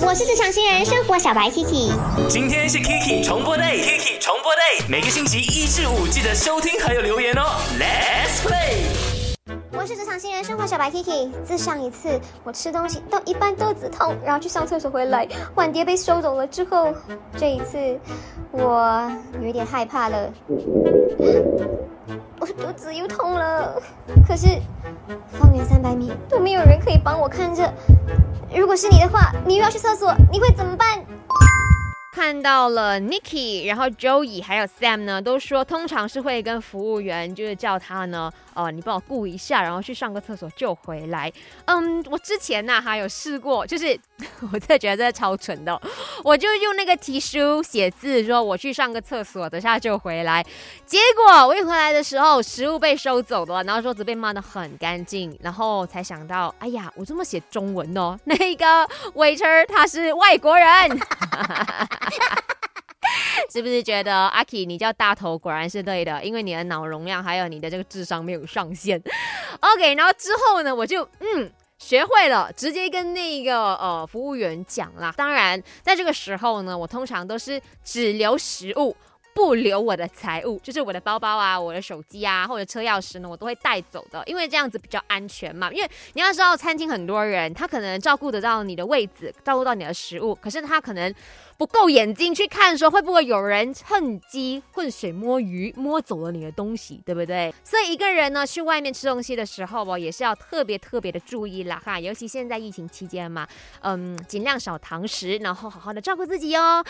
我是职场新人生活小白 Kiki，今天是 Kiki 重播 day，Kiki 重播 day，每个星期一至五记得收听还有留言哦，Let's play。我是职场新人生活小白 Kiki。自上一次我吃东西到一半肚子痛，然后去上厕所回来，碗碟被收走了之后，这一次我有一点害怕了，我肚子又痛了。可是方圆三百米都没有人可以帮我看着。如果是你的话，你又要去厕所，你会怎么办？看到了 Nikki，然后 Joey 还有 Sam 呢，都说通常是会跟服务员就是叫他呢，呃，你帮我顾一下，然后去上个厕所就回来。嗯，我之前呢还有试过，就是 我真的觉得这超蠢的，我就用那个提书写字，说我去上个厕所，等下就回来。结果我一回来的时候，食物被收走了，然后桌子被抹得很干净，然后才想到，哎呀，我这么写中文哦，那个 waiter 他是外国人。是不是觉得阿 K 你叫大头果然是对的？因为你的脑容量还有你的这个智商没有上限。OK，然后之后呢，我就嗯学会了，直接跟那个呃服务员讲啦。当然，在这个时候呢，我通常都是只留食物。不留我的财物，就是我的包包啊、我的手机啊或者车钥匙呢，我都会带走的，因为这样子比较安全嘛。因为你要知道，餐厅很多人，他可能照顾得到你的位置，照顾到你的食物，可是他可能不够眼睛去看，说会不会有人趁机浑水摸鱼，摸走了你的东西，对不对？所以一个人呢去外面吃东西的时候哦，也是要特别特别的注意啦哈，尤其现在疫情期间嘛，嗯，尽量少堂食，然后好好的照顾自己哦。